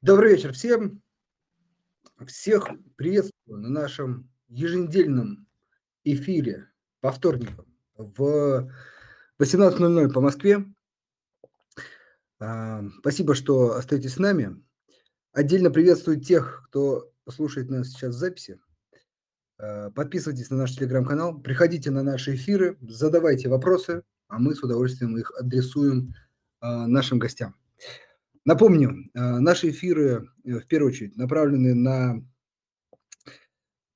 Добрый вечер всем. Всех приветствую на нашем еженедельном эфире по вторникам в 18.00 по Москве. А, спасибо, что остаетесь с нами. Отдельно приветствую тех, кто слушает нас сейчас в записи. А, подписывайтесь на наш телеграм-канал, приходите на наши эфиры, задавайте вопросы, а мы с удовольствием их адресуем а, нашим гостям. Напомню, наши эфиры э, в первую очередь направлены на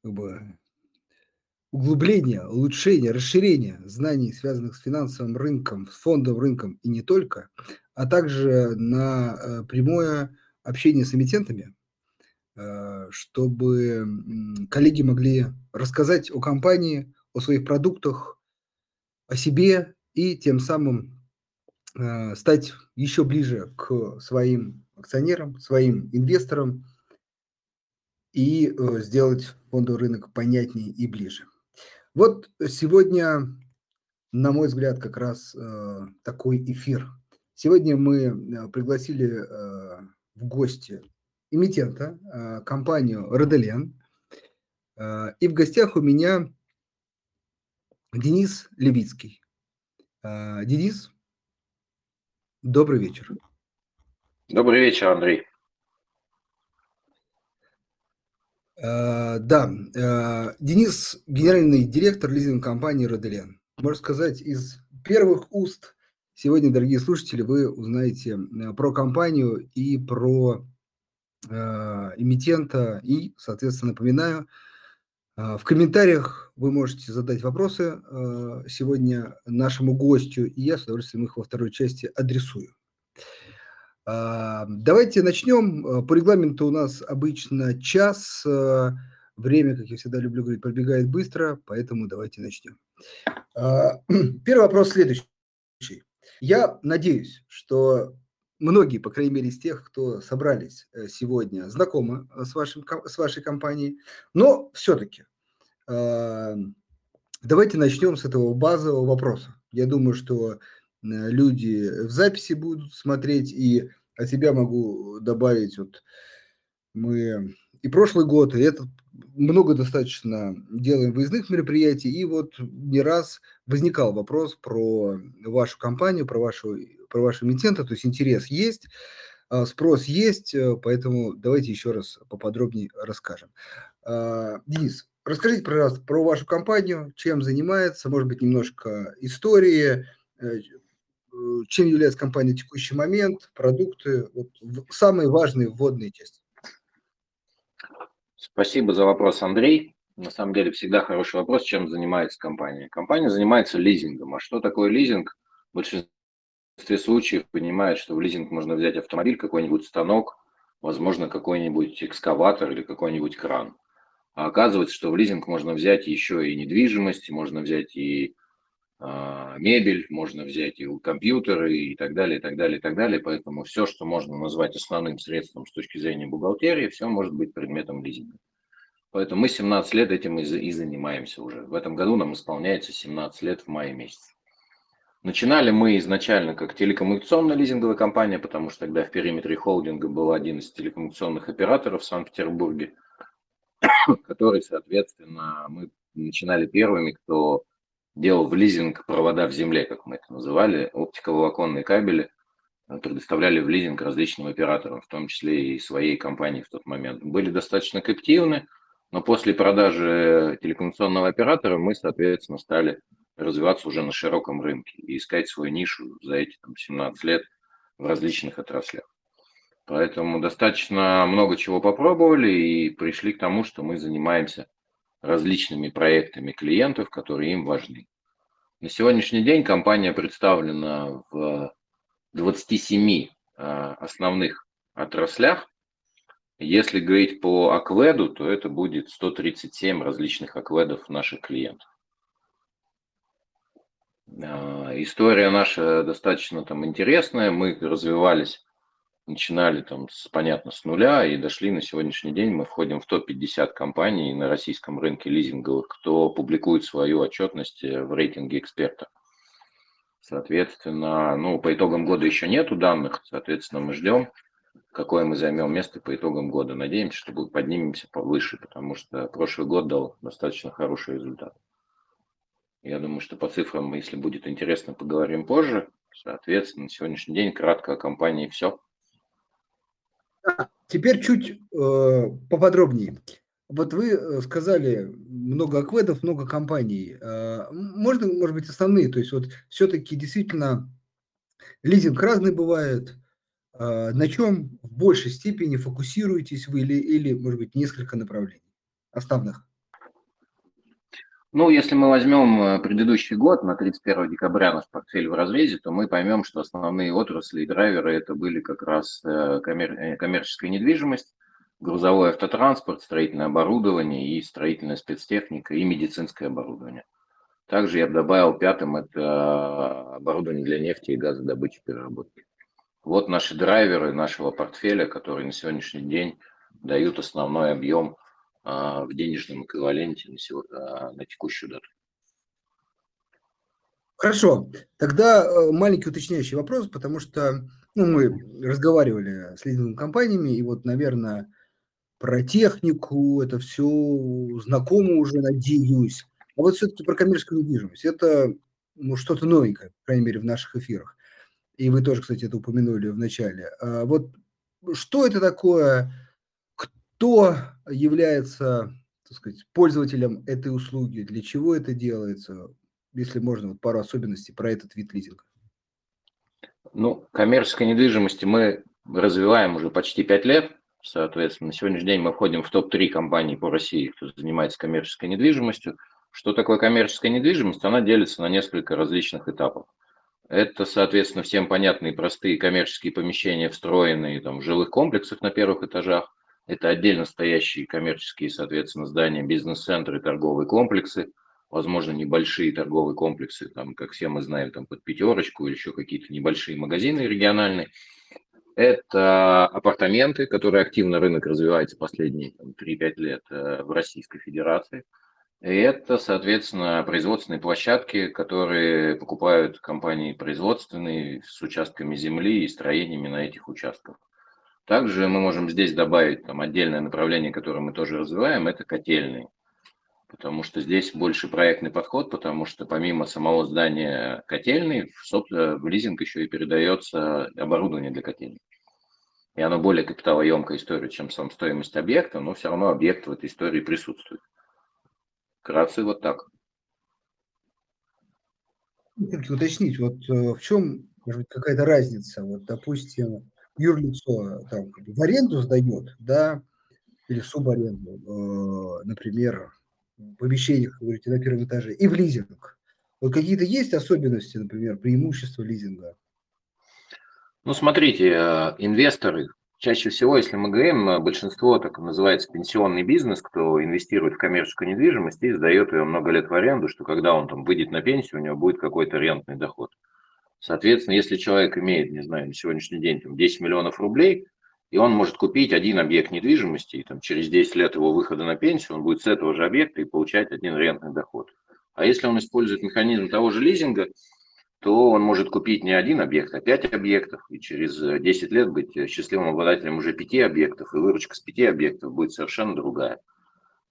как бы, углубление, улучшение, расширение знаний, связанных с финансовым рынком, с фондовым рынком и не только, а также на э, прямое общение с эмитентами, э, чтобы коллеги могли рассказать о компании, о своих продуктах, о себе и тем самым Э, стать еще ближе к своим акционерам, своим инвесторам и э, сделать фондовый рынок понятнее и ближе. Вот сегодня, на мой взгляд, как раз э, такой эфир. Сегодня мы пригласили в гости эмитента, компанию Роделен. И в гостях у меня Денис Левицкий. Денис, Добрый вечер. Добрый вечер, Андрей. Uh, да, uh, Денис, генеральный директор лизинг компании Роделен. Можно сказать, из первых уст сегодня, дорогие слушатели, вы узнаете э, про компанию и про эмитента. И, соответственно, напоминаю, в комментариях вы можете задать вопросы э, сегодня нашему гостю, и я с удовольствием их во второй части адресую. А, давайте начнем. По регламенту у нас обычно час. Время, как я всегда люблю говорить, пробегает быстро, поэтому давайте начнем. А, первый вопрос следующий. Я надеюсь, что многие, по крайней мере, из тех, кто собрались сегодня, знакомы с, вашим, с вашей компанией, но все-таки Давайте начнем с этого базового вопроса. Я думаю, что люди в записи будут смотреть, и от себя могу добавить, вот мы и прошлый год, и этот много достаточно делаем выездных мероприятий, и вот не раз возникал вопрос про вашу компанию, про вашу, про вашего эмитента, то есть интерес есть, а, спрос есть, э, поэтому давайте еще раз поподробнее расскажем. А, Денис, Расскажите, пожалуйста, про вашу компанию, чем занимается, может быть, немножко истории, э, э, чем является компания в текущий момент, продукты, вот, самые важные вводные части. Спасибо за вопрос, Андрей. На самом деле всегда хороший вопрос, чем занимается компания. Компания занимается лизингом. А что такое лизинг? В большинстве случаев понимает, что в лизинг можно взять автомобиль, какой-нибудь станок, возможно, какой-нибудь экскаватор или какой-нибудь кран. А оказывается, что в лизинг можно взять еще и недвижимость, можно взять и э, мебель, можно взять и компьютеры и так далее, и так далее, и так далее. Поэтому все, что можно назвать основным средством с точки зрения бухгалтерии, все может быть предметом лизинга. Поэтому мы 17 лет этим и занимаемся уже. В этом году нам исполняется 17 лет в мае месяце. Начинали мы изначально как телекоммуникационная лизинговая компания, потому что тогда в периметре холдинга был один из телекоммуникационных операторов в Санкт-Петербурге – который, соответственно, мы начинали первыми, кто делал в лизинг провода в земле, как мы это называли, оптиковолоконные кабели, э, предоставляли в лизинг различным операторам, в том числе и своей компании в тот момент. Были достаточно активны, но после продажи телекоммуникационного оператора мы, соответственно, стали развиваться уже на широком рынке и искать свою нишу за эти там, 17 лет в различных отраслях. Поэтому достаточно много чего попробовали и пришли к тому, что мы занимаемся различными проектами клиентов, которые им важны. На сегодняшний день компания представлена в 27 а, основных отраслях. Если говорить по акведу, то это будет 137 различных акведов наших клиентов. А, история наша достаточно там интересная. Мы развивались начинали там, с, понятно, с нуля и дошли на сегодняшний день. Мы входим в топ-50 компаний на российском рынке лизинговых, кто публикует свою отчетность э, в рейтинге экспертов. Соответственно, ну, по итогам года еще нету данных, соответственно, мы ждем. какое мы займем место по итогам года. Надеемся, что поднимемся повыше, потому что прошлый год дал достаточно хороший результат. Я думаю, что по цифрам, если будет интересно, поговорим позже. Соответственно, на сегодняшний день кратко о компании все. Теперь чуть э, поподробнее. Вот вы э, сказали много акведов, много компаний. Э, можно, может быть, основные? То есть вот все-таки действительно лизинг разный бывает. Э, на чем в большей степени фокусируетесь вы или, или может быть, несколько направлений основных? Ну, если мы возьмем э, предыдущий год, на 31 декабря наш портфель в разрезе, то мы поймем, что основные отрасли и драйверы это были как раз э, коммер... Э, коммерческая недвижимость, грузовой автотранспорт, строительное оборудование и строительная спецтехника и медицинское оборудование. Также я добавил пятым это оборудование для нефти и газодобычи переработки. Вот наши драйверы нашего портфеля, которые на сегодняшний день дают основной объем в денежном эквиваленте на, сегодня, а, на текущую дату. Хорошо, тогда э, маленький уточняющий вопрос, потому что ну, мы разговаривали с лизинговыми компаниями, и вот, наверное, про технику, это все знакомо уже, надеюсь. А вот все-таки про коммерческую недвижимость. Это ну, что-то новенькое, по крайней мере, в наших эфирах. И вы тоже, кстати, это упомянули в начале. А вот что это такое? Кто является, так сказать, пользователем этой услуги, для чего это делается, если можно, вот пару особенностей про этот вид лизинга. Ну, коммерческой недвижимости мы развиваем уже почти пять лет. Соответственно, на сегодняшний день мы входим в топ-3 компаний по России, кто занимается коммерческой недвижимостью. Что такое коммерческая недвижимость? Она делится на несколько различных этапов. Это, соответственно, всем понятные простые коммерческие помещения, встроенные там, в жилых комплексах на первых этажах. Это отдельно стоящие коммерческие, соответственно, здания, бизнес-центры, торговые комплексы, возможно, небольшие торговые комплексы, там, как все мы знаем, там под пятерочку или еще какие-то небольшие магазины региональные. Это апартаменты, которые активно рынок развивается последние 3-5 лет э, в Российской Федерации. И это, соответственно, производственные площадки, которые покупают компании производственные с участками земли и строениями на этих участках. Также мы можем здесь добавить там, отдельное направление, которое мы тоже развиваем, это котельные. Потому что здесь больше проектный подход, потому что помимо самого здания котельной, в, в лизинг еще и передается оборудование для котельной. И оно более капиталоемкая история, чем сам стоимость объекта, но все равно объект в этой истории присутствует. Вкратце вот так. Уточнить, вот э, в чем может быть, какая-то разница? Вот, допустим, юрлицо там, в аренду сдает, да, или субаренду, э, например, в помещениях, говорите, на первом этаже, и в лизинг. Вот какие-то есть особенности, например, преимущества лизинга? Ну, смотрите, э, инвесторы, чаще всего, если мы говорим, э, большинство так называется пенсионный бизнес, кто инвестирует в коммерческую недвижимость и сдает ее много лет в аренду, что когда он там выйдет на пенсию, у него будет какой-то рентный доход. Соответственно, если человек имеет, не знаю, на сегодняшний день там, 10 миллионов рублей, и он может купить один объект недвижимости, и там, через 10 лет его выхода на пенсию, он будет с этого же объекта и получать один рентный доход. А если он использует механизм того же лизинга, то он может купить не один объект, а пять объектов, и через 10 лет быть счастливым обладателем уже пяти объектов, и выручка с пяти объектов будет совершенно другая.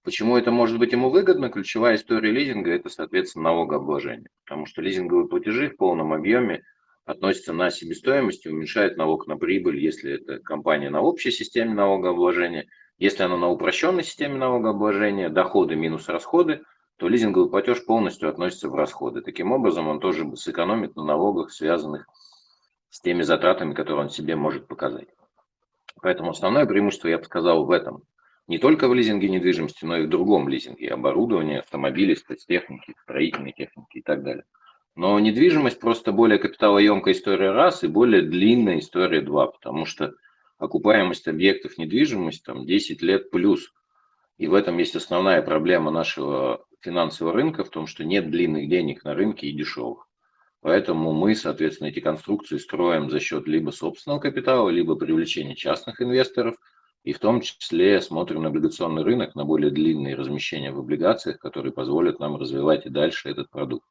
Почему это может быть ему выгодно? Ключевая история лизинга – это, соответственно, налогообложение. Потому что лизинговые платежи в полном объеме относятся на себестоимость и уменьшают налог на прибыль, если это компания на общей системе налогообложения. Если она на упрощенной системе налогообложения, доходы минус расходы, то лизинговый платеж полностью относится в расходы. Таким образом, он тоже сэкономит на налогах, связанных с теми затратами, которые он себе может показать. Поэтому основное преимущество, я бы сказал, в этом не только в лизинге недвижимости, но и в другом лизинге, оборудования, автомобилей, спецтехники, строительной техники и так далее. Но недвижимость просто более капиталоемкая история раз и более длинная история два, потому что окупаемость объектов недвижимости там 10 лет плюс. И в этом есть основная проблема нашего финансового рынка, в том, что нет длинных денег на рынке и дешевых. Поэтому мы, соответственно, эти конструкции строим за счет либо собственного капитала, либо привлечения частных инвесторов – и в том числе смотрим на облигационный рынок, на более длинные размещения в облигациях, которые позволят нам развивать и дальше этот продукт.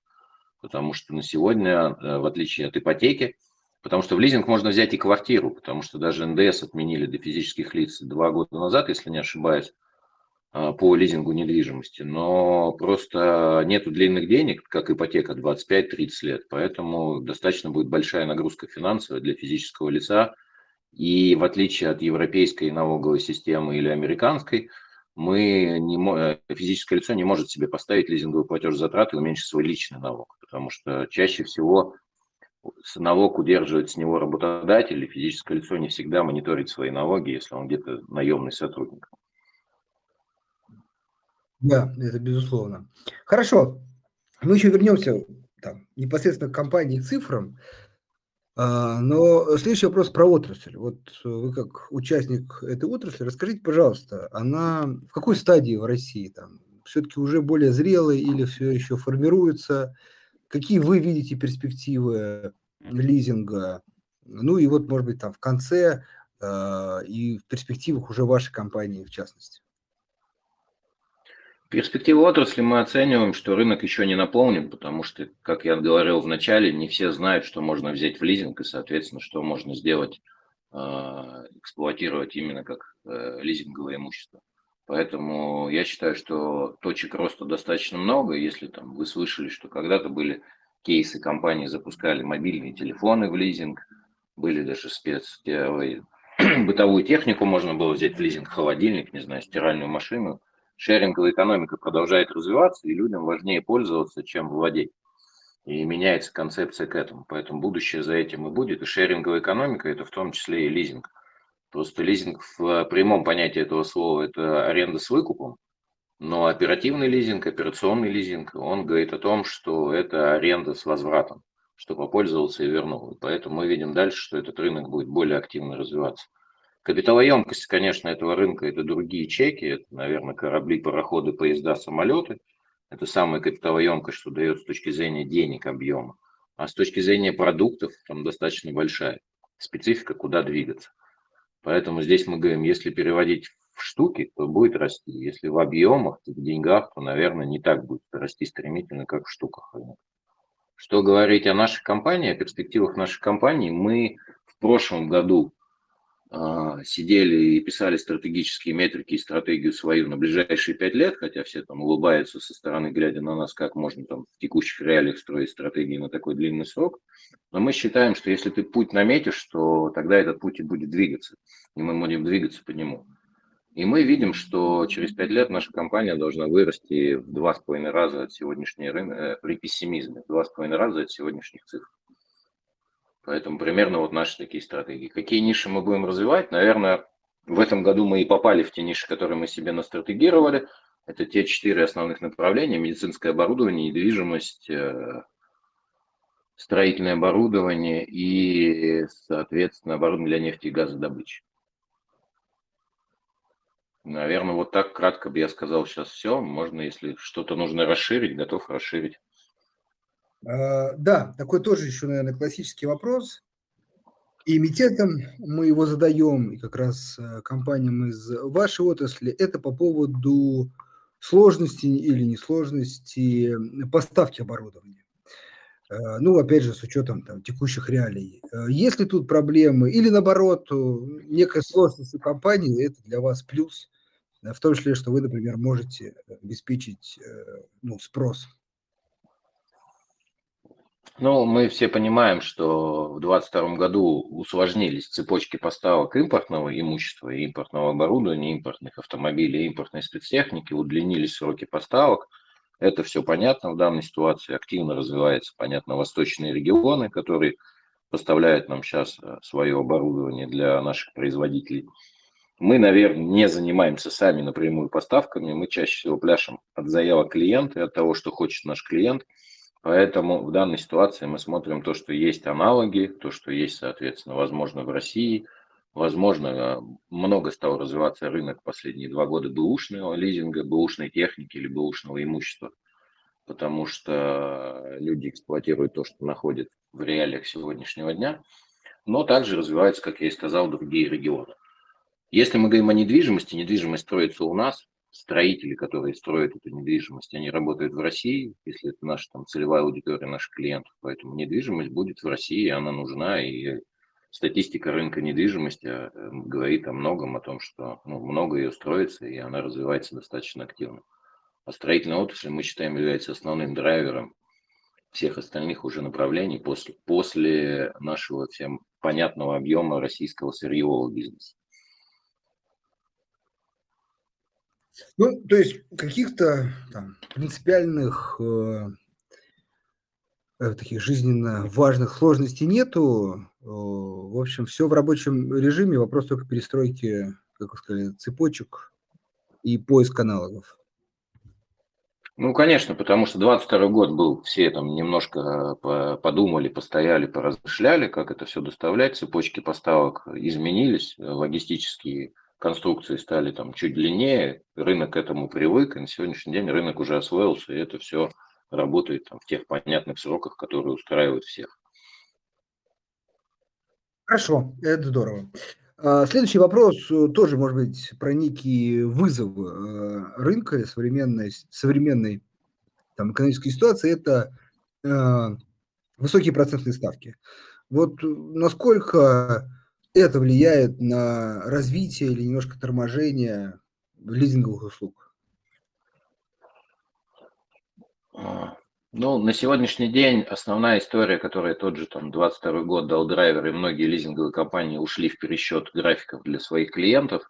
Потому что на сегодня, э, в отличие от ипотеки, Потому что в лизинг можно взять и квартиру, потому что даже НДС отменили для физических лиц два года назад, если не ошибаюсь, а, по лизингу недвижимости. Но просто нету длинных денег, как ипотека 25-30 лет, поэтому достаточно будет большая нагрузка финансовая для физического лица. И в отличие от европейской налоговой системы или американской, мы не, э, физическое лицо не может себе поставить лизинговый платеж затраты и уменьшить свой личный налог, потому что чаще всего налог удерживает с него работодатель, и физическое лицо не всегда мониторит свои налоги, если он где-то наемный сотрудник. Да, это безусловно. Хорошо. Мы еще вернемся там, непосредственно к компании и цифрам. А, но следующий вопрос про отрасль. Вот вы как участник этой отрасли, расскажите, пожалуйста, она в какой стадии в России? Там все-таки уже более зрелая или все еще формируется? Какие вы видите перспективы лизинга? Ну и вот, может быть, там в конце э, и в перспективах уже вашей компании в частности. Перспективу отрасли мы оцениваем, что рынок еще не наполнен, потому что, как я говорил в начале, не все знают, что можно взять в лизинг и, соответственно, что можно сделать, э, эксплуатировать именно как э, лизинговое имущество. Поэтому я считаю, что точек роста достаточно много. Если там вы слышали, что когда-то были кейсы, компании запускали мобильные телефоны в лизинг, были даже спец бытовую технику можно было взять в лизинг, холодильник, не знаю, стиральную машину. Шеринговая экономика продолжает развиваться, и людям важнее пользоваться, чем владеть. И меняется концепция к этому. Поэтому будущее за этим и будет. И шеринговая экономика – это в том числе и лизинг. Просто лизинг в прямом понятии этого слова – это аренда с выкупом, но оперативный лизинг, операционный лизинг, он говорит о том, что это аренда с возвратом, что попользовался и вернул. Поэтому мы видим дальше, что этот рынок будет более активно развиваться. Капиталоемкость, конечно, этого рынка – это другие чеки, это, наверное, корабли, пароходы, поезда, самолеты. Это самая капиталоемкость, что дает с точки зрения денег объема. А с точки зрения продуктов там достаточно большая специфика, куда двигаться. Поэтому здесь мы говорим, если переводить в штуки, то будет расти. Если в объемах, то в деньгах, то, наверное, не так будет расти стремительно, как в штуках. Что говорить о нашей компании, о перспективах нашей компании, мы в прошлом году сидели и писали стратегические метрики и стратегию свою на ближайшие пять лет, хотя все там улыбаются со стороны, глядя на нас, как можно там в текущих реалиях строить стратегии на такой длинный срок. Но мы считаем, что если ты путь наметишь, то тогда этот путь и будет двигаться, и мы будем двигаться по нему. И мы видим, что через пять лет наша компания должна вырасти в два с половиной раза от сегодняшней рынка, э, при пессимизме, в два с половиной раза от сегодняшних цифр. Поэтому примерно вот наши такие стратегии. Какие ниши мы будем развивать? Наверное, в этом году мы и попали в те ниши, которые мы себе настратегировали. Это те четыре основных направления. Медицинское оборудование, недвижимость, э, строительное оборудование и, соответственно, оборудование для нефти и газодобычи. Наверное, вот так кратко бы я сказал сейчас все. Можно, если что-то нужно расширить, готов расширить. А, да, такой тоже еще, наверное, классический вопрос. И эмитентам мы его задаем, и как раз э, компаниям из вашей отрасли, это по поводу сложности или несложности поставки оборудования. Э, ну, опять же, с учетом там, текущих реалий. Э, есть ли тут проблемы или, наоборот, некая сложность у компании, это для вас плюс, в том числе, что вы, например, можете обеспечить ну, спрос ну, мы все понимаем, что в 2022 году усложнились цепочки поставок импортного имущества, импортного оборудования, импортных автомобилей, импортной спецтехники, удлинились сроки поставок. Это все понятно в данной ситуации. Активно развивается, понятно, восточные регионы, которые поставляют нам сейчас э, свое оборудование для наших производителей. Мы, наверное, не занимаемся сами напрямую поставками, мы чаще всего пляшем от заявок клиента и от того, что хочет наш клиент – Поэтому в данной ситуации мы смотрим то, что есть аналоги, то, что есть, соответственно, возможно, в России. Возможно, много стал развиваться рынок последние два года бэушного лизинга, бэушной техники или бэушного имущества, потому что люди эксплуатируют то, что находят в реалиях сегодняшнего дня, но также развиваются, как я и сказал, другие регионы. Если мы говорим о недвижимости, недвижимость строится у нас, строители, которые строят эту недвижимость, они работают в России, если это наша там целевая аудитория наших клиентов, поэтому недвижимость будет в России, она нужна, и статистика рынка недвижимости э, говорит о многом, о том, что ну, много ее строится, и она развивается достаточно активно. А строительная отрасль, мы считаем, является основным драйвером всех остальных уже направлений после, после нашего всем понятного объема российского сырьевого бизнеса. Ну, то есть каких-то там принципиальных э, э, таких жизненно важных сложностей нету. Э, в общем, все в рабочем режиме, вопрос только перестройки, как вы сказали, цепочек и поиск аналогов. Ну, конечно, потому что 22 год был, все там немножко подумали, постояли, поразмышляли, как это все доставлять, цепочки поставок изменились, логистические конструкции стали там чуть длиннее, рынок к этому привык, и на сегодняшний день рынок уже освоился, и это все работает там, в тех понятных сроках, которые устраивают всех. Хорошо, это здорово. А, следующий вопрос э, тоже, может быть, про некие вызовы э, рынка современной, современной там, экономической ситуации. Это э, высокие процентные ставки. Вот насколько это влияет на развитие или немножко торможение лизинговых услуг? А, ну, на сегодняшний день основная история, которая тот же там 22 год дал драйвер, и многие лизинговые компании ушли в пересчет графиков для своих клиентов,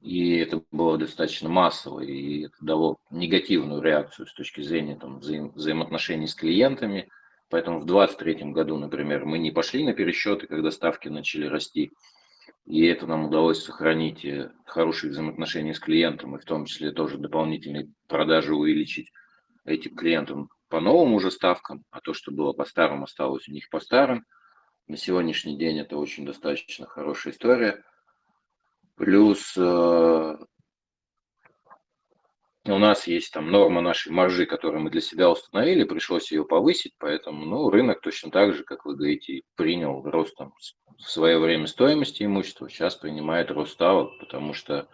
и это было достаточно массово, и это дало негативную реакцию с точки зрения там, взаим- взаимоотношений с клиентами – Поэтому в 2023 году, например, мы не пошли на пересчеты, когда ставки начали расти. И это нам удалось сохранить э, хорошие взаимоотношения с клиентом, и в том числе тоже дополнительные продажи увеличить этим клиентам по новым уже ставкам, а то, что было по старым, осталось у них по старым. На сегодняшний день это очень достаточно хорошая история. Плюс э, у нас есть там норма нашей маржи, которую мы для себя установили, пришлось ее повысить, поэтому ну, рынок точно так же, как вы говорите, принял рост там, в свое время стоимости имущества, сейчас принимает рост ставок, потому что,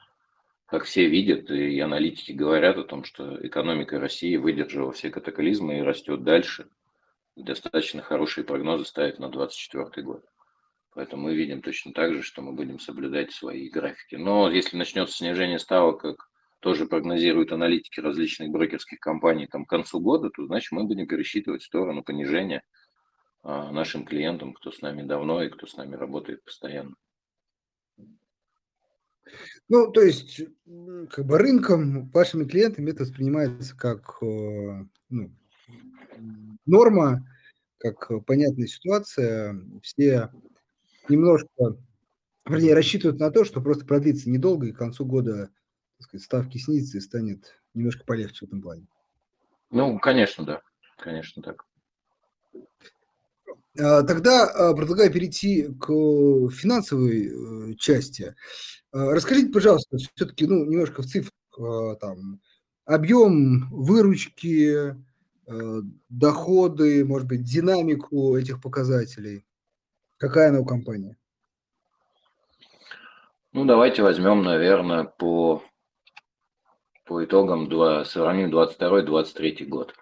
как все видят, и аналитики говорят о том, что экономика России выдержала все катаклизмы и растет дальше. Достаточно хорошие прогнозы ставят на 2024 год. Поэтому мы видим точно так же, что мы будем соблюдать свои графики. Но если начнется снижение ставок, как тоже прогнозируют аналитики различных брокерских компаний там, к концу года, то значит мы будем пересчитывать в сторону понижения а, нашим клиентам, кто с нами давно и кто с нами работает постоянно. Ну, то есть, как бы рынком, вашими клиентами это воспринимается как э, ну, норма, как понятная ситуация. Все немножко, вернее, рассчитывают на то, что просто продлится недолго, и к концу года сказать, ставки снизятся и станет немножко полегче в этом плане. Ну, конечно, да. Конечно, так. А, тогда а, предлагаю перейти к финансовой э, части. А, расскажите, пожалуйста, все-таки ну, немножко в цифрах, там, объем выручки, доходы, может быть, динамику этих показателей. Какая она у компании? Ну, давайте возьмем, наверное, по по итогам 2, сравним 22-23 год.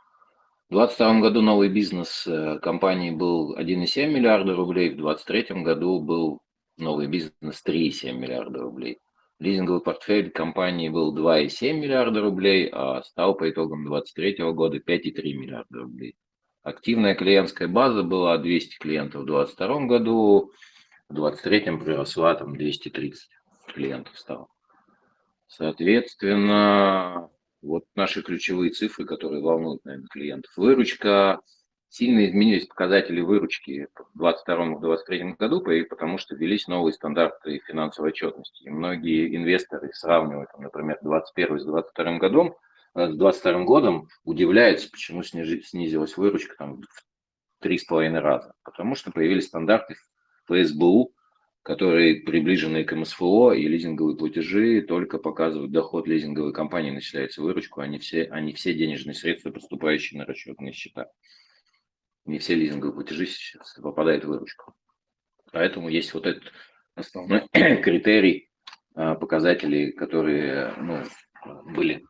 В 2022 году новый бизнес э, компании был 1,7 миллиарда рублей, в 2023 году был новый бизнес 3,7 миллиарда рублей. Лизинговый портфель компании был 2,7 миллиарда рублей, а стал по итогам 2023 года 5,3 миллиарда рублей. Активная клиентская база была 200 клиентов в 2022 году, в 2023 приросла там 230 клиентов стало. Соответственно, вот наши ключевые цифры, которые волнуют, наверное, клиентов. Выручка, сильно изменились показатели выручки в 2022-2023 году, потому что ввелись новые стандарты финансовой отчетности. И многие инвесторы сравнивают, например, 2021 с 2022 годом, э, с 2022 годом удивляются, почему снизилась выручка там, в три с половиной раза. Потому что появились стандарты ФСБУ, которые приближены к МСФО и лизинговые платежи только показывают доход лизинговой компании, начисляется выручку, а не все, а не все денежные средства, поступающие на расчетные счета. Не все лизинговые платежи сейчас попадают в выручку. Поэтому есть вот этот основной критерий а, показателей, которые ну, были.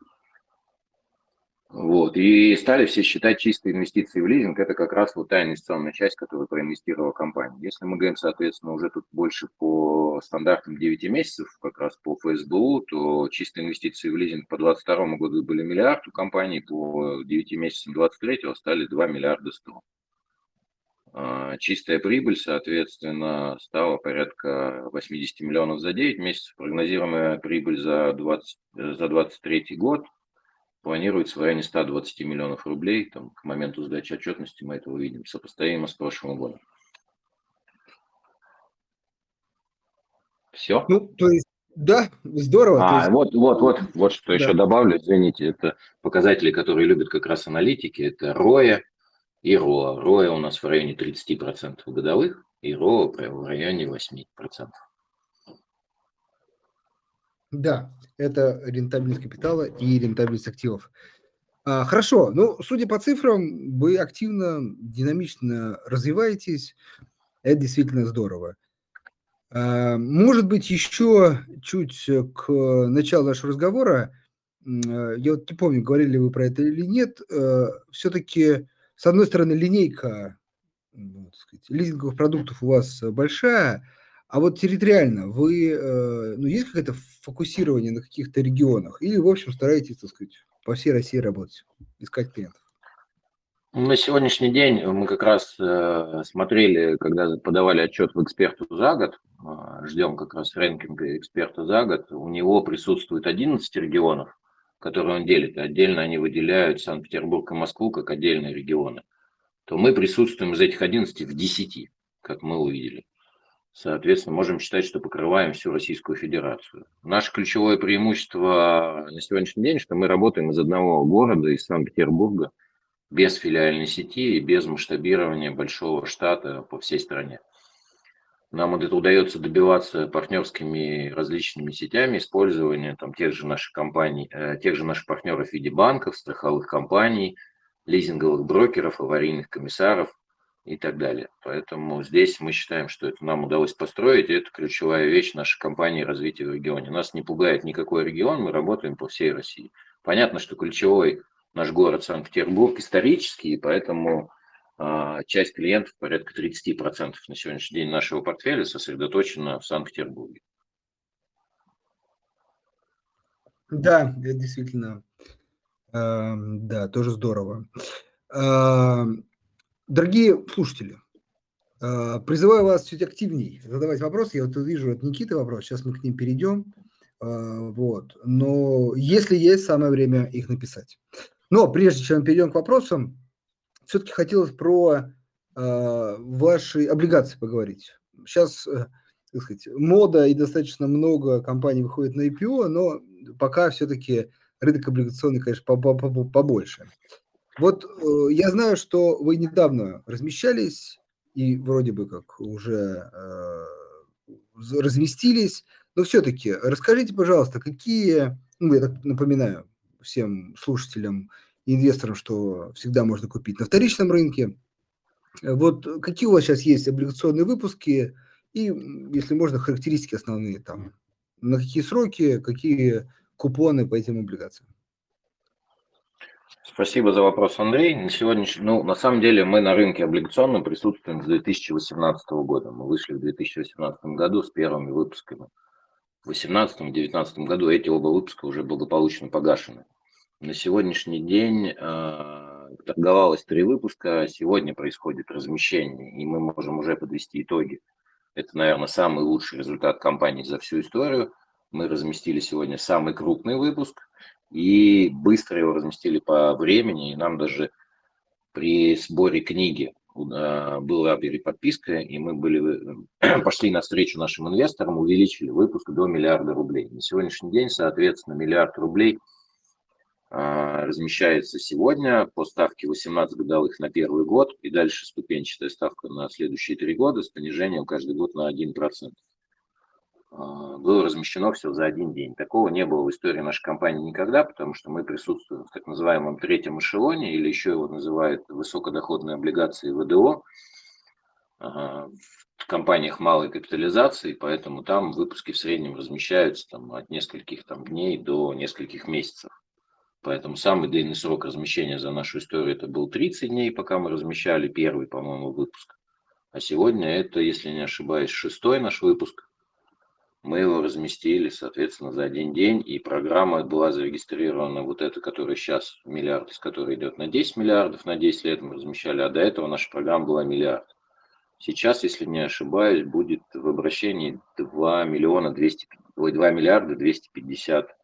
Вот. И стали все считать чистые инвестиции в лизинг, это как раз вот та инвестиционная часть, которую проинвестировала компания. Если мы говорим, соответственно, уже тут больше по стандартам 9 месяцев, как раз по ФСБУ, то чистые инвестиции в лизинг по 2022 году были миллиард у компании, по 9 месяцам 2023 стали 2 миллиарда 100. А, чистая прибыль, соответственно, стала порядка 80 миллионов за 9 месяцев. Прогнозируемая прибыль за 20, за 23 год – планируется в районе 120 миллионов рублей. Там, к моменту сдачи отчетности мы это увидим, сопоставимо с прошлым годом. Все? Ну, то есть, да, здорово. А, есть... вот, вот, вот, вот что да. еще добавлю, извините, это показатели, которые любят как раз аналитики, это ROE и ROA. ROE у нас в районе 30% годовых, и ROA в районе 8%. Да, это рентабельность капитала и рентабельность активов. А, хорошо, ну, судя по цифрам, вы активно, динамично развиваетесь. Это действительно здорово. А, может быть, еще чуть к началу нашего разговора, а, я вот не помню, говорили вы про это или нет, все-таки, с одной стороны, линейка ну, сказать, лизинговых продуктов у вас большая, а вот территориально вы, э, ну, есть какое-то фокусирование на каких-то регионах? Или, в общем, стараетесь, так сказать, по всей России работать, искать клиентов? На сегодняшний день мы как раз э, смотрели, когда подавали отчет в эксперту за год, э, ждем как раз рэнкинга эксперта за год, у него присутствует 11 регионов, которые он делит, отдельно они выделяют Санкт-Петербург и Москву как отдельные регионы, то мы присутствуем из этих 11 в 10, как мы увидели. Соответственно, можем считать, что покрываем всю Российскую Федерацию. Наше ключевое преимущество на сегодняшний день, что мы работаем из одного города, из Санкт-Петербурга, без филиальной сети и без масштабирования большого штата по всей стране. Нам это удается добиваться партнерскими различными сетями использования там, тех же наших компаний, э, тех же наших партнеров в виде банков, страховых компаний, лизинговых брокеров, аварийных комиссаров и так далее. Поэтому здесь мы считаем, что это нам удалось построить, и это ключевая вещь нашей компании развития в регионе. Нас не пугает никакой регион, мы работаем по всей России. Понятно, что ключевой наш город Санкт-Петербург исторический, поэтому а, часть клиентов, порядка 30% на сегодняшний день нашего портфеля сосредоточена в Санкт-Петербурге. Да, это действительно, э, да, тоже здорово. Э, Дорогие слушатели, э, призываю вас чуть активнее задавать вопросы. Я вот вижу от Никиты вопрос, сейчас мы к ним перейдем. Э, вот. Но если есть, самое время их написать. Но прежде чем перейдем к вопросам, все-таки хотелось про э, ваши облигации поговорить. Сейчас, так сказать, мода и достаточно много компаний выходит на IPO, но пока все-таки рынок облигационный, конечно, побольше. Вот э, я знаю, что вы недавно размещались и вроде бы как уже э, разместились, но все-таки расскажите, пожалуйста, какие, ну, я так напоминаю всем слушателям и инвесторам, что всегда можно купить на вторичном рынке. Вот какие у вас сейчас есть облигационные выпуски и, если можно, характеристики основные там, на какие сроки, какие купоны по этим облигациям? Спасибо за вопрос, Андрей. На сегодняшний, ну, на самом деле мы на рынке облигационном присутствуем с 2018 года. Мы вышли в 2018 году с первыми выпусками. В 2018-2019 году эти оба выпуска уже благополучно погашены. На сегодняшний день э, торговалось три выпуска, сегодня происходит размещение, и мы можем уже подвести итоги. Это, наверное, самый лучший результат компании за всю историю. Мы разместили сегодня самый крупный выпуск, и быстро его разместили по времени, и нам даже при сборе книги а, была переподписка, и мы были, пошли навстречу нашим инвесторам, увеличили выпуск до миллиарда рублей. На сегодняшний день, соответственно, миллиард рублей а, размещается сегодня по ставке 18 годовых на первый год и дальше ступенчатая ставка на следующие три года с понижением каждый год на 1%. А, было размещено все за один день. Такого не было в истории нашей компании никогда, потому что мы присутствуем в так называемом третьем эшелоне, или еще его называют высокодоходные облигации ВДО. В компаниях малой капитализации, поэтому там выпуски в среднем размещаются там, от нескольких там, дней до нескольких месяцев. Поэтому самый длинный срок размещения за нашу историю это был 30 дней, пока мы размещали первый, по-моему, выпуск. А сегодня это, если не ошибаюсь, шестой наш выпуск. Мы его разместили, соответственно, за один день, и программа была зарегистрирована, вот эта, которая сейчас миллиард, из которой идет на 10 миллиардов, на 10 лет мы размещали, а до этого наша программа была миллиард. Сейчас, если не ошибаюсь, будет в обращении 2 миллиона 200, ой, 2 миллиарда 250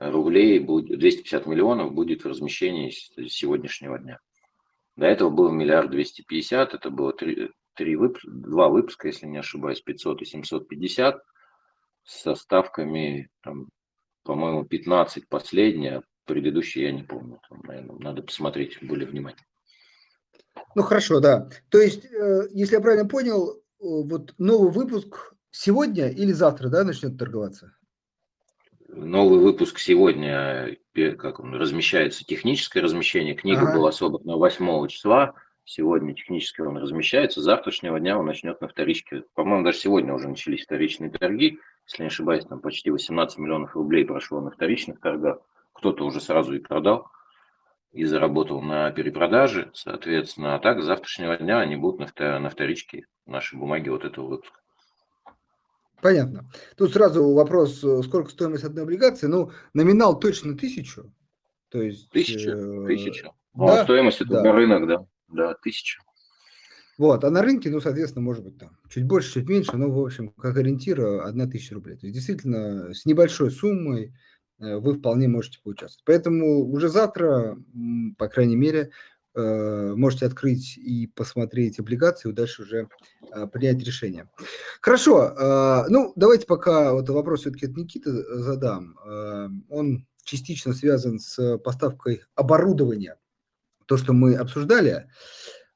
рублей, будет, 250 миллионов будет в размещении с сегодняшнего дня. До этого было миллиард 250, это было три, три выпуска, два выпуска, если не ошибаюсь, 500 и 750 со ставками, по-моему, 15 последняя, предыдущие я не помню, там, наверное, надо посмотреть более внимательно. Ну хорошо, да. То есть, э, если я правильно понял, вот новый выпуск сегодня или завтра, да, начнет торговаться? Новый выпуск сегодня, как он, размещается техническое размещение. Книга ага. была собрана 8 числа. Сегодня технически он размещается. С завтрашнего дня он начнет на вторичке. По-моему, даже сегодня уже начались вторичные торги. Если не ошибаюсь, там почти 18 миллионов рублей прошло на вторичных торгах. Кто-то уже сразу и продал и заработал на перепродаже. Соответственно, а так с завтрашнего дня они будут на вторичке нашей бумаги вот этого выпуска. Понятно. Тут сразу вопрос, э, сколько стоимость одной облигации? Ну, номинал точно тысячу. То есть... Тысяча, э, тысяча. Ну, а да? стоимость это да. рынок, да. Да, тысяча. Вот, а на рынке, ну, соответственно, может быть там чуть больше, чуть меньше, но, в общем, как ориентир, одна тысяча рублей. То есть, действительно, с небольшой суммой э, вы вполне можете поучаствовать. Поэтому уже завтра, по крайней мере, Э, можете открыть и посмотреть облигации, и дальше уже э, принять решение. Хорошо, ну давайте пока вот вопрос все-таки от Никиты задам. Он частично связан с поставкой оборудования, то, что мы обсуждали.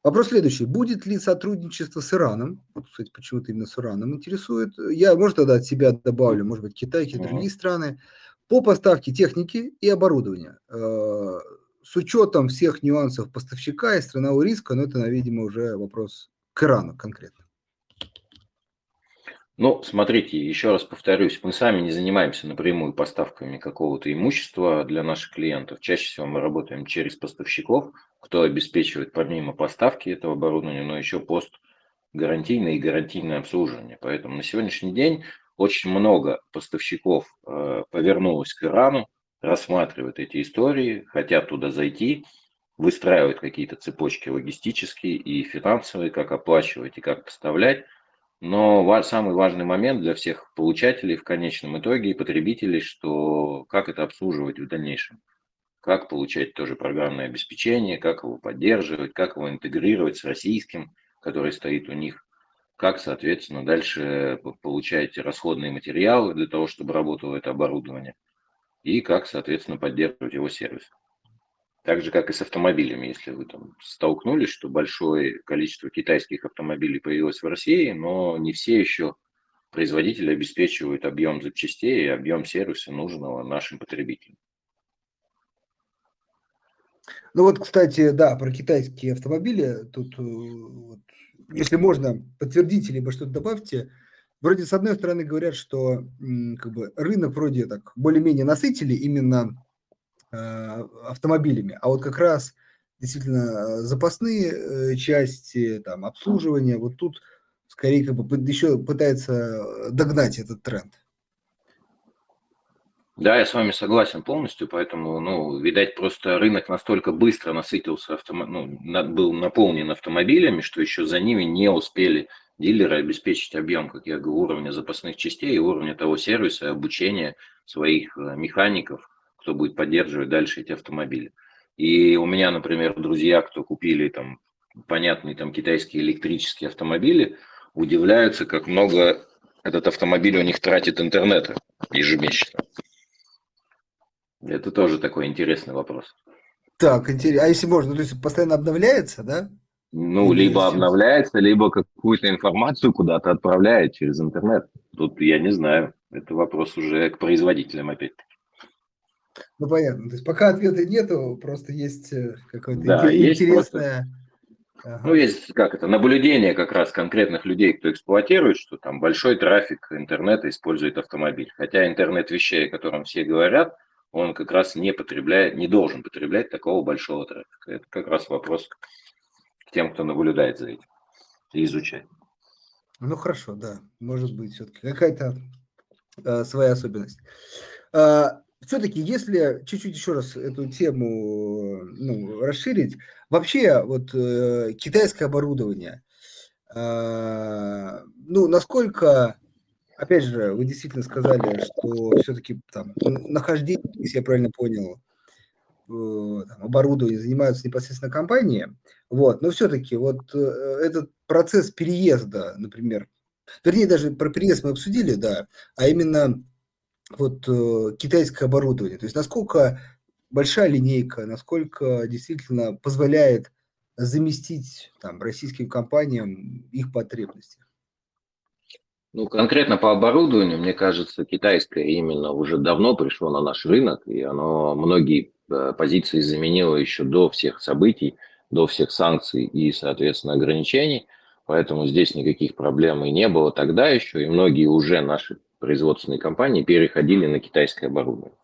Вопрос следующий. Будет ли сотрудничество с Ираном? Вот, кстати, почему-то именно с Ираном интересует. Я, может, тогда от себя добавлю, может быть, Китай, какие-то другие страны, по поставке техники и оборудования с учетом всех нюансов поставщика и странового риска, но это, видимо, уже вопрос к Ирану конкретно. Ну, смотрите, еще раз повторюсь, мы сами не занимаемся напрямую поставками какого-то имущества для наших клиентов. Чаще всего мы работаем через поставщиков, кто обеспечивает помимо поставки этого оборудования, но еще пост гарантийное и гарантийное обслуживание. Поэтому на сегодняшний день очень много поставщиков э, повернулось к Ирану, рассматривают эти истории, хотят туда зайти, выстраивают какие-то цепочки логистические и финансовые, как оплачивать и как поставлять. Но самый важный момент для всех получателей в конечном итоге и потребителей, что как это обслуживать в дальнейшем. Как получать тоже программное обеспечение, как его поддерживать, как его интегрировать с российским, который стоит у них, как, соответственно, дальше получать расходные материалы для того, чтобы работало это оборудование и как, соответственно, поддерживать его сервис. Так же, как и с автомобилями, если вы там столкнулись, что большое количество китайских автомобилей появилось в России, но не все еще производители обеспечивают объем запчастей и объем сервиса нужного нашим потребителям. Ну вот, кстати, да, про китайские автомобили, тут, э, вот, если можно, подтвердите, либо что-то добавьте, вроде с одной стороны говорят, что как бы рынок вроде так более-менее насытили именно автомобилями, а вот как раз действительно запасные э, части, там обслуживание, вот тут скорее как бы еще пытается догнать этот тренд. Да, я с вами согласен полностью, поэтому, ну, видать, просто рынок настолько быстро насытился, автом... ну, был наполнен автомобилями, что еще за ними не успели дилеры обеспечить объем, как я говорю, уровня запасных частей и уровня того сервиса обучения своих э, механиков, кто будет поддерживать дальше эти автомобили. И у меня, например, друзья, кто купили там понятные там китайские электрические автомобили, удивляются, как много этот автомобиль у них тратит интернета ежемесячно. Это тоже такой интересный вопрос. Так, интересно. А если можно, то есть постоянно обновляется, да? Ну, Или либо обновляется, либо какую-то информацию куда-то отправляет через интернет. Тут я не знаю. Это вопрос уже к производителям опять-таки. Ну, понятно. То есть пока ответа нету, просто есть э, какое-то да, интересное... Есть. Ага. Ну, есть как это, наблюдение как раз конкретных людей, кто эксплуатирует, что там большой трафик интернета использует автомобиль. Хотя интернет вещей, о котором все говорят, он как раз не потребляет, не должен потреблять такого большого трафика. Это как раз вопрос к тем, кто наблюдает за этим и изучает. Ну хорошо, да, может быть, все-таки какая-то э, своя особенность. А, все-таки, если чуть-чуть еще раз эту тему ну, расширить, вообще вот э, китайское оборудование, э, ну, насколько, опять же, вы действительно сказали, что все-таки там нахождение, если я правильно понял, э, там, оборудование занимаются непосредственно компании, вот, но все-таки вот э, этот процесс переезда, например, вернее, даже про переезд мы обсудили, да, а именно вот э, китайское оборудование. То есть насколько большая линейка, насколько действительно позволяет заместить там, российским компаниям их потребности? Ну, конкретно по оборудованию, мне кажется, китайское именно уже давно пришло на наш рынок, и оно многие э, позиции заменило еще до всех событий, до всех санкций и, соответственно, ограничений. Поэтому здесь никаких проблем и не было тогда еще, и многие уже наши производственные компании переходили на китайское оборудование.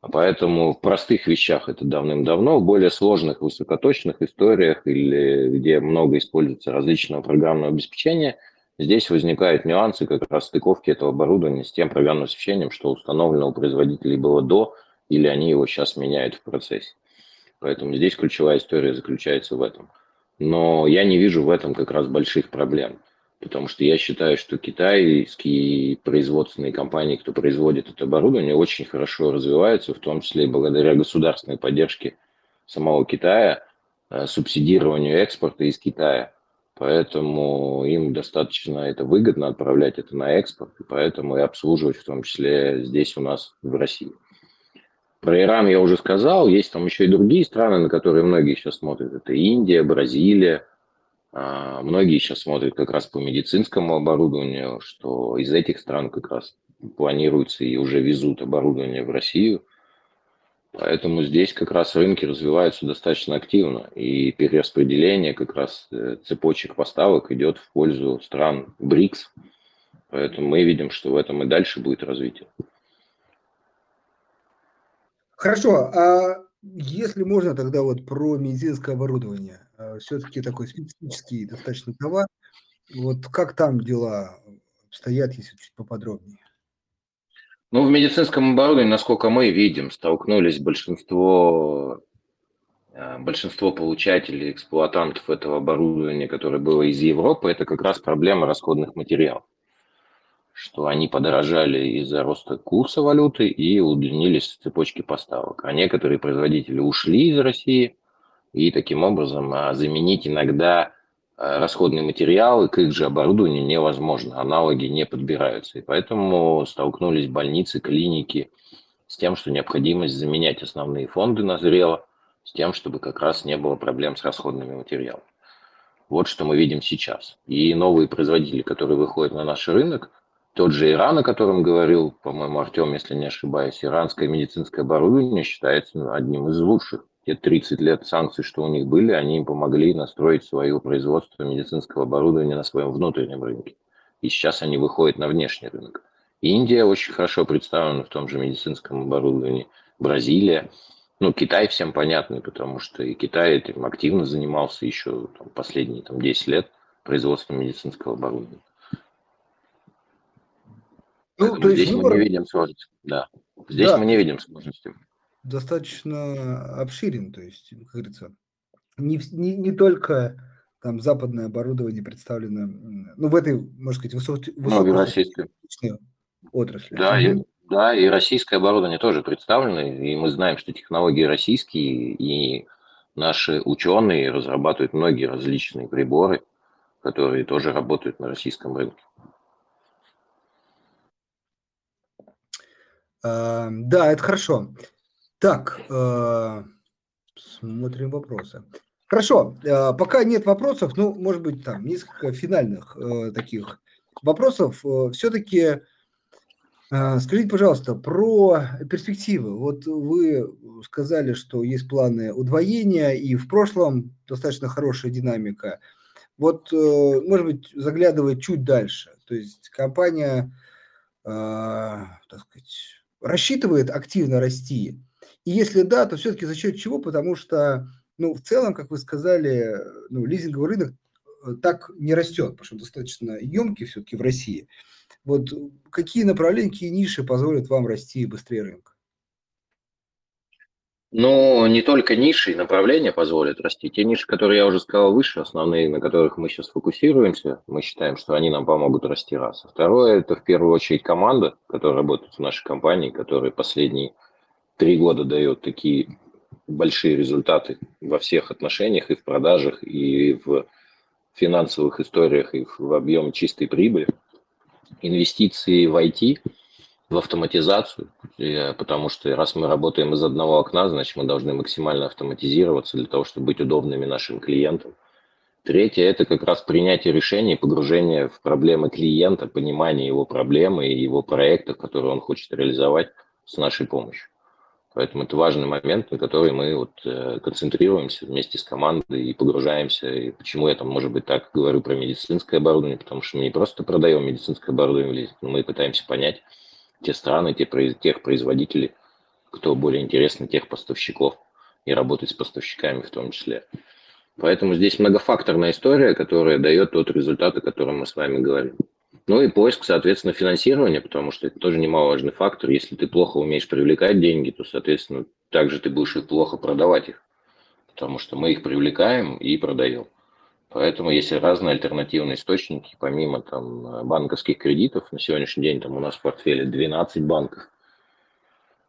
А поэтому в простых вещах это давным-давно, в более сложных, высокоточных историях или где много используется различного программного обеспечения, здесь возникают нюансы как раз стыковки этого оборудования с тем программным обеспечением, что установлено у производителей было до, или они его сейчас меняют в процессе. Поэтому здесь ключевая история заключается в этом. Но я не вижу в этом как раз больших проблем. Потому что я считаю, что китайские производственные компании, кто производит это оборудование, очень хорошо развиваются, в том числе благодаря государственной поддержке самого Китая, э, субсидированию экспорта из Китая. Поэтому им достаточно это выгодно отправлять это на экспорт, и поэтому и обслуживать в том числе здесь у нас в России. Про Иран я уже сказал, есть там еще и другие страны, на которые многие сейчас смотрят. Это Индия, Бразилия, многие сейчас смотрят как раз по медицинскому оборудованию, что из этих стран как раз планируется и уже везут оборудование в Россию. Поэтому здесь как раз рынки развиваются достаточно активно, и перераспределение как раз э, цепочек поставок идет в пользу стран БРИКС. Поэтому мы видим, что в этом и дальше будет развитие. Хорошо, а если можно тогда вот про медицинское оборудование. Э, все-таки такой специфический достаточно товар. Вот как там дела стоят, если чуть поподробнее? Ну, в медицинском оборудовании, насколько мы видим, столкнулись большинство, э, большинство получателей, эксплуатантов этого оборудования, которое было из Европы, это как раз проблема расходных материалов что они подорожали из-за роста курса валюты и удлинились цепочки поставок. А некоторые производители ушли из России, и таким образом а, заменить иногда а, расходные материалы к их же оборудованию невозможно, аналоги не подбираются. И поэтому столкнулись больницы, клиники с тем, что необходимость заменять основные фонды назрела, с тем, чтобы как раз не было проблем с расходными материалами. Вот что мы видим сейчас. И новые производители, которые выходят на наш рынок, тот же Иран, о котором говорил, по-моему, Артем, если не ошибаюсь, иранское медицинское оборудование считается одним из лучших те 30 лет санкций, что у них были, они им помогли настроить свое производство медицинского оборудования на своем внутреннем рынке. И сейчас они выходят на внешний рынок. Индия очень хорошо представлена в том же медицинском оборудовании. Бразилия. Ну, Китай всем понятный, потому что и Китай этим активно занимался еще там, последние там, 10 лет производством медицинского оборудования. Ну, то есть здесь выбор... мы не видим сложности. Да. Здесь да. мы не видим сложности достаточно обширен, то есть, как говорится, не, не, не только там западное оборудование представлено, ну, в этой, можно сказать, ну, российской отрасли. Да, и, да, и российское оборудование тоже представлено, и мы знаем, что технологии российские, и наши ученые разрабатывают многие различные приборы, которые тоже работают на российском рынке. Да, это хорошо. Так, э, смотрим вопросы. Хорошо, э, пока нет вопросов, ну, может быть, там несколько финальных э, таких вопросов. Все-таки А, скажите, пожалуйста, про перспективы. Вот вы сказали, что есть планы удвоения, и в прошлом достаточно хорошая динамика. Вот, э, может быть, заглядывая чуть дальше, то есть компания, а, так сказать, рассчитывает активно расти? И если да, то все-таки за счет чего? Потому что, ну, в целом, как вы сказали, ну, лизинговый рынок э, так не растет, потому что достаточно емкий все-таки в России. Вот какие направления, какие ниши позволят вам расти быстрее рынка? Ну, не только ниши и направления позволят расти. Те ниши, которые я уже сказал выше, основные, на которых мы сейчас фокусируемся, мы считаем, что они нам помогут расти раз. А второе, это в первую очередь команда, которая работает в нашей компании, которая последние три года дает такие большие результаты во всех отношениях, и в продажах, и в финансовых историях, и в объеме чистой прибыли инвестиции в IT, в автоматизацию, потому что раз мы работаем из одного окна, значит мы должны максимально автоматизироваться для того, чтобы быть удобными нашим клиентам. Третье – это как раз принятие решений, погружение в проблемы клиента, понимание его проблемы и его проектов, которые он хочет реализовать с нашей помощью. Поэтому это важный момент, на который мы вот э, концентрируемся вместе с командой и погружаемся. И почему я там, может быть, так говорю про медицинское оборудование, потому что мы не просто продаем медицинское оборудование, но мы пытаемся понять те страны, те, тех производителей, кто более интересный, тех поставщиков, и работать с поставщиками в том числе. Поэтому здесь многофакторная история, которая дает тот результат, о котором мы с вами говорим. Ну и поиск, соответственно, финансирования, потому что это тоже немаловажный фактор. Если ты плохо умеешь привлекать деньги, то, соответственно, также ты будешь их плохо продавать их, потому что мы их привлекаем и продаем. Поэтому есть разные альтернативные источники, помимо там, банковских кредитов. На сегодняшний день там у нас в портфеле 12 банков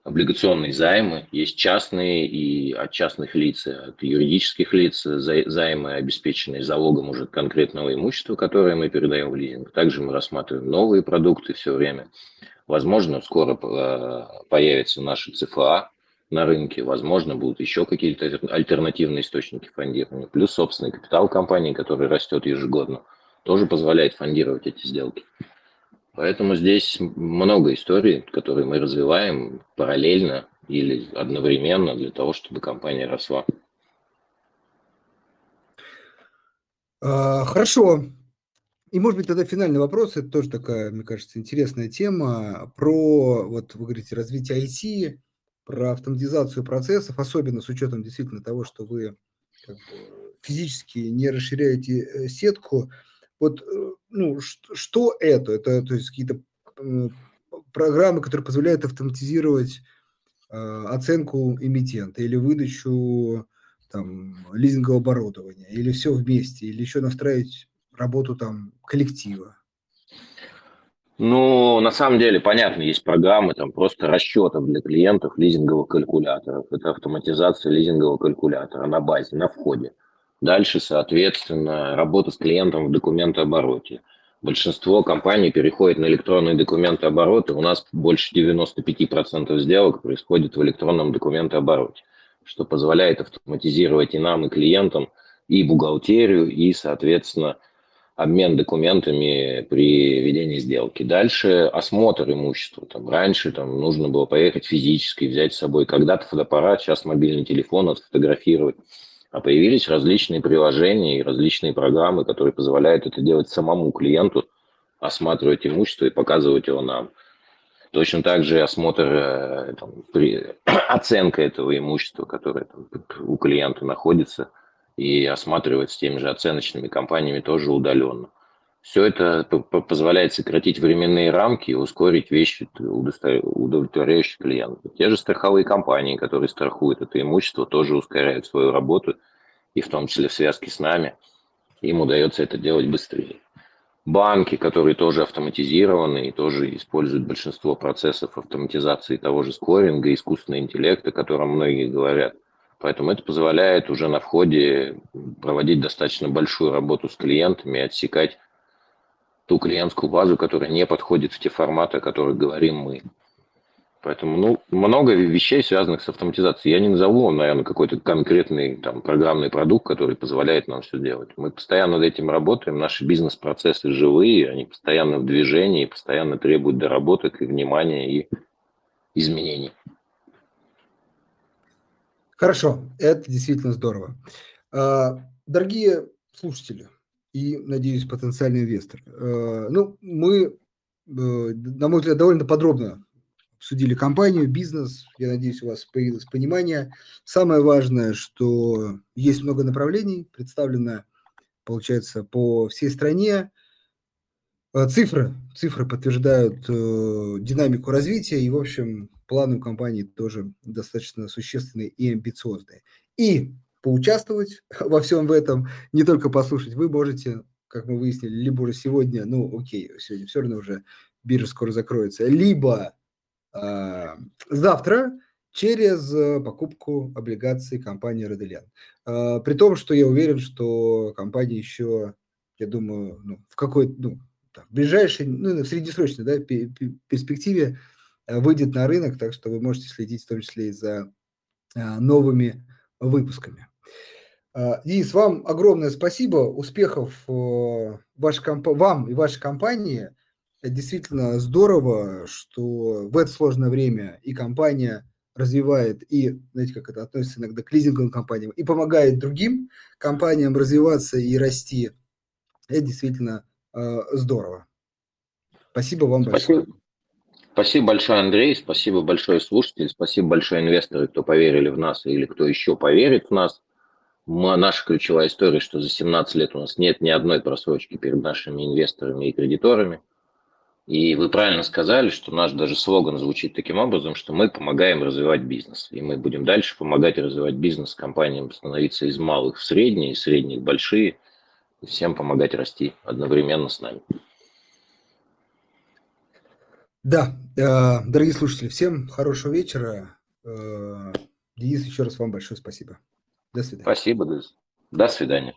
облигационные займы, есть частные и от частных лиц, от юридических лиц займы, обеспеченные залогом уже конкретного имущества, которое мы передаем в лизинг. Также мы рассматриваем новые продукты все время. Возможно, скоро э, появятся наши ЦФА на рынке, возможно, будут еще какие-то альтернативные источники фондирования. Плюс собственный капитал компании, который растет ежегодно, тоже позволяет фондировать эти сделки. Поэтому здесь много историй, которые мы развиваем параллельно или одновременно для того, чтобы компания росла. А, хорошо. И, может быть, тогда финальный вопрос, это тоже такая, мне кажется, интересная тема, про, вот вы говорите, развитие IT, про автоматизацию процессов, особенно с учетом действительно того, что вы как бы, физически не расширяете э, сетку. Вот, э, ну, что, что это? Это, то есть, какие-то программы, которые позволяют автоматизировать э, оценку эмитента или выдачу там, лизингового оборудования, или все вместе, или еще настраивать работу там коллектива. Ну, на самом деле, понятно, есть программы там просто расчетов для клиентов лизинговых калькуляторов. Это автоматизация лизингового калькулятора на базе, на входе. Дальше, соответственно, работа с клиентом в документообороте. Большинство компаний переходит на электронные документообороты. У нас больше 95% сделок происходит в электронном документообороте, что позволяет автоматизировать и нам, и клиентам, и бухгалтерию, и, соответственно, обмен документами при ведении сделки. Дальше осмотр имущества. Там, раньше там, нужно было поехать физически, взять с собой когда-то фотоаппарат, сейчас мобильный телефон, отфотографировать. А появились различные приложения и различные программы, которые позволяют это делать самому клиенту, осматривать имущество и показывать его нам. Точно так же осмотр, э, там, при, оценка этого имущества, которое там, у клиента находится, и осматривать теми же оценочными компаниями тоже удаленно. Все это позволяет сократить временные рамки и ускорить вещи, удовлетворяющие клиента. Те же страховые компании, которые страхуют это имущество, тоже ускоряют свою работу, и в том числе в связке с нами. Им удается это делать быстрее. Банки, которые тоже автоматизированы и тоже используют большинство процессов автоматизации того же скоринга, искусственного интеллекта, о котором многие говорят. Поэтому это позволяет уже на входе проводить достаточно большую работу с клиентами, отсекать ту клиентскую базу, которая не подходит в те форматы, о которых говорим мы. Поэтому, ну, много вещей, связанных с автоматизацией. Я не назову, наверное, какой-то конкретный там, программный продукт, который позволяет нам все делать. Мы постоянно над этим работаем, наши бизнес-процессы живые, они постоянно в движении, постоянно требуют доработок и внимания, и изменений. Хорошо, это действительно здорово. А, дорогие слушатели и, надеюсь, потенциальные инвесторы, э, ну, мы, э, на мой взгляд, довольно подробно обсудили компанию, бизнес. Я надеюсь, у вас появилось понимание. Самое важное, что есть много направлений, представлено, получается, по всей стране. Э, цифры, цифры подтверждают э, динамику развития, и, в общем, планы у компании тоже достаточно существенные и амбициозные. И поучаствовать во всем в этом, не только послушать, вы можете, как мы выяснили, либо уже сегодня, ну, окей, сегодня все равно уже биржа скоро закроется, либо завтра через э, покупку облигаций компании Роделян. Э, при том, что я уверен, что компания еще, я думаю, ну, в какой-то, ну, в ближайшей, ну, в среднесрочной да, перспективе э, выйдет на рынок, так что вы можете следить в том числе и за новыми выпусками. Денис, вам огромное спасибо, успехов вашей комп... вам и вашей компании. Это действительно здорово, что в это сложное время и компания развивает, и, знаете, как это относится иногда к лизинговым компаниям, и помогает другим компаниям развиваться и расти. Это действительно э, здорово. Спасибо вам большое. Спасибо. Спасибо большое, Андрей, спасибо большое слушатели, спасибо большое инвесторы, кто поверили в нас или кто еще поверит в нас. Мы, наша ключевая история, что за 17 лет у нас нет ни одной просрочки перед нашими инвесторами и кредиторами. И вы правильно сказали, что наш даже слоган звучит таким образом, что мы помогаем развивать бизнес. И мы будем дальше помогать развивать бизнес компаниям, становиться из малых в средние, из средних в большие, и всем помогать расти одновременно с нами. Да, э, дорогие слушатели, всем хорошего вечера. Э, Денис, еще раз вам большое спасибо. До свидания. Спасибо, до свидания.